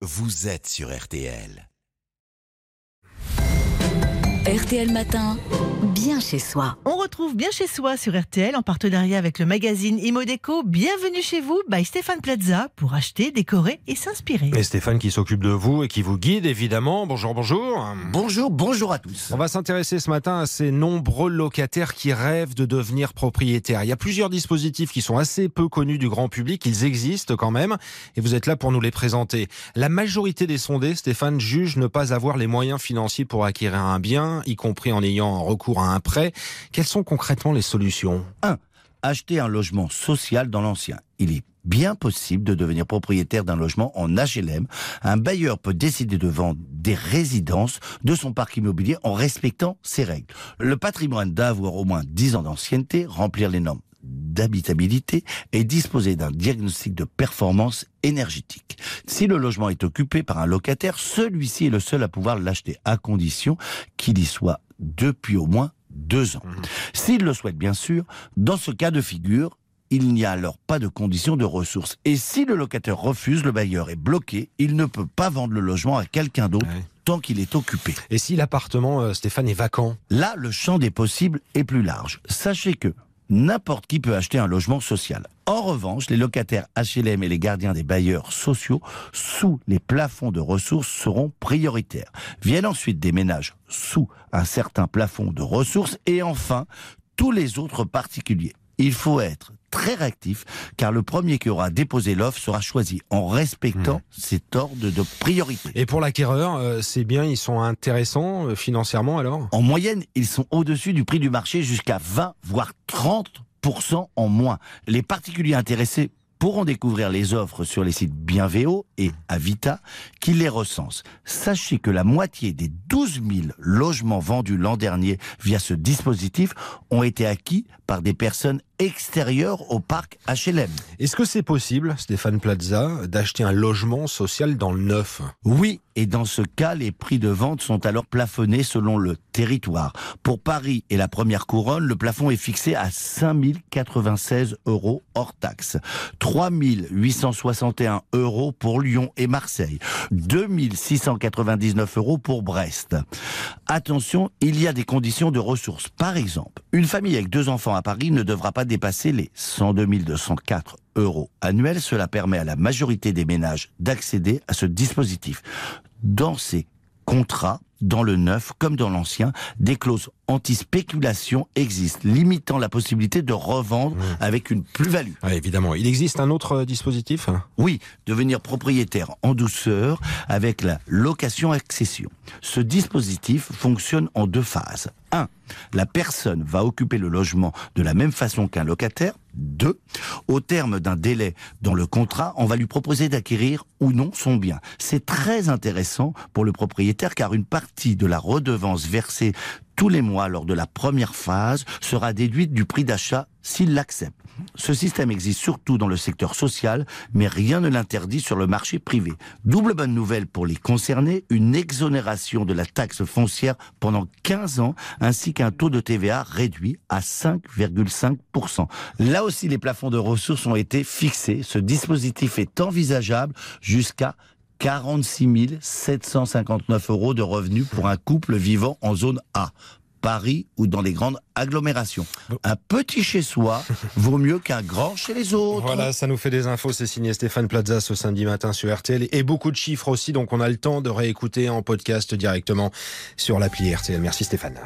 vous êtes sur RTL. RTL Matin, bien chez soi. On retrouve bien chez soi sur RTL en partenariat avec le magazine Imodeco. Bienvenue chez vous by Stéphane Plaza pour acheter, décorer et s'inspirer. Et Stéphane qui s'occupe de vous et qui vous guide évidemment. Bonjour, bonjour. Bonjour, bonjour à tous. On va s'intéresser ce matin à ces nombreux locataires qui rêvent de devenir propriétaires. Il y a plusieurs dispositifs qui sont assez peu connus du grand public. Ils existent quand même et vous êtes là pour nous les présenter. La majorité des sondés, Stéphane, jugent ne pas avoir les moyens financiers pour acquérir un bien y compris en ayant recours à un prêt. Quelles sont concrètement les solutions? 1. Acheter un logement social dans l'ancien. Il est bien possible de devenir propriétaire d'un logement en HLM. Un bailleur peut décider de vendre des résidences de son parc immobilier en respectant ses règles. Le patrimoine d'avoir au moins 10 ans d'ancienneté, remplir les normes d'habitabilité et disposer d'un diagnostic de performance énergétique. Si le logement est occupé par un locataire, celui-ci est le seul à pouvoir l'acheter à condition qu'il y soit depuis au moins deux ans. Mmh. S'il le souhaite bien sûr, dans ce cas de figure, il n'y a alors pas de condition de ressources. Et si le locataire refuse, le bailleur est bloqué, il ne peut pas vendre le logement à quelqu'un d'autre. tant qu'il est occupé. Et si l'appartement, euh, Stéphane, est vacant? Là, le champ des possibles est plus large. Sachez que n'importe qui peut acheter un logement social. En revanche, les locataires HLM et les gardiens des bailleurs sociaux sous les plafonds de ressources seront prioritaires. Viennent ensuite des ménages sous un certain plafond de ressources et enfin tous les autres particuliers. Il faut être très réactif, car le premier qui aura déposé l'offre sera choisi en respectant cet ordre de priorité. Et pour l'acquéreur, euh, ces biens, ils sont intéressants euh, financièrement alors? En moyenne, ils sont au-dessus du prix du marché jusqu'à 20 voire 30% en moins. Les particuliers intéressés pourront découvrir les offres sur les sites Bienvéo et Avita qui les recensent. Sachez que la moitié des 12 000 logements vendus l'an dernier via ce dispositif ont été acquis par des personnes extérieures au parc HLM. Est-ce que c'est possible, Stéphane Plaza, d'acheter un logement social dans le neuf? Oui, et dans ce cas, les prix de vente sont alors plafonnés selon le territoire. Pour Paris et la première couronne, le plafond est fixé à 5096 euros hors taxe. 3861 euros pour Lyon et Marseille. 2699 euros pour Brest. Attention, il y a des conditions de ressources. Par exemple, une famille avec deux enfants à Paris ne devra pas dépasser les 102 204 euros annuels. Cela permet à la majorité des ménages d'accéder à ce dispositif. Dans ces contrats, dans le neuf comme dans l'ancien, des clauses anti-spéculation existent, limitant la possibilité de revendre mmh. avec une plus-value. évidemment. Il existe un autre euh, dispositif? Oui, devenir propriétaire en douceur avec la location-accession. Ce dispositif fonctionne en deux phases. 1. La personne va occuper le logement de la même façon qu'un locataire. 2. Au terme d'un délai dans le contrat, on va lui proposer d'acquérir ou non son bien. C'est très intéressant pour le propriétaire car une partie de la redevance versée tous les mois lors de la première phase sera déduite du prix d'achat s'il l'accepte. Ce système existe surtout dans le secteur social, mais rien ne l'interdit sur le marché privé. Double bonne nouvelle pour les concernés, une exonération de la taxe foncière pendant 15 ans, ainsi qu'un taux de TVA réduit à 5,5%. Là aussi, les plafonds de ressources ont été fixés. Ce dispositif est envisageable jusqu'à 46 759 euros de revenus pour un couple vivant en zone A. Paris ou dans les grandes agglomérations. Un petit chez soi vaut mieux qu'un grand chez les autres. Voilà, ça nous fait des infos. C'est signé Stéphane Plaza ce samedi matin sur RTL et beaucoup de chiffres aussi. Donc on a le temps de réécouter en podcast directement sur l'appli RTL. Merci Stéphane.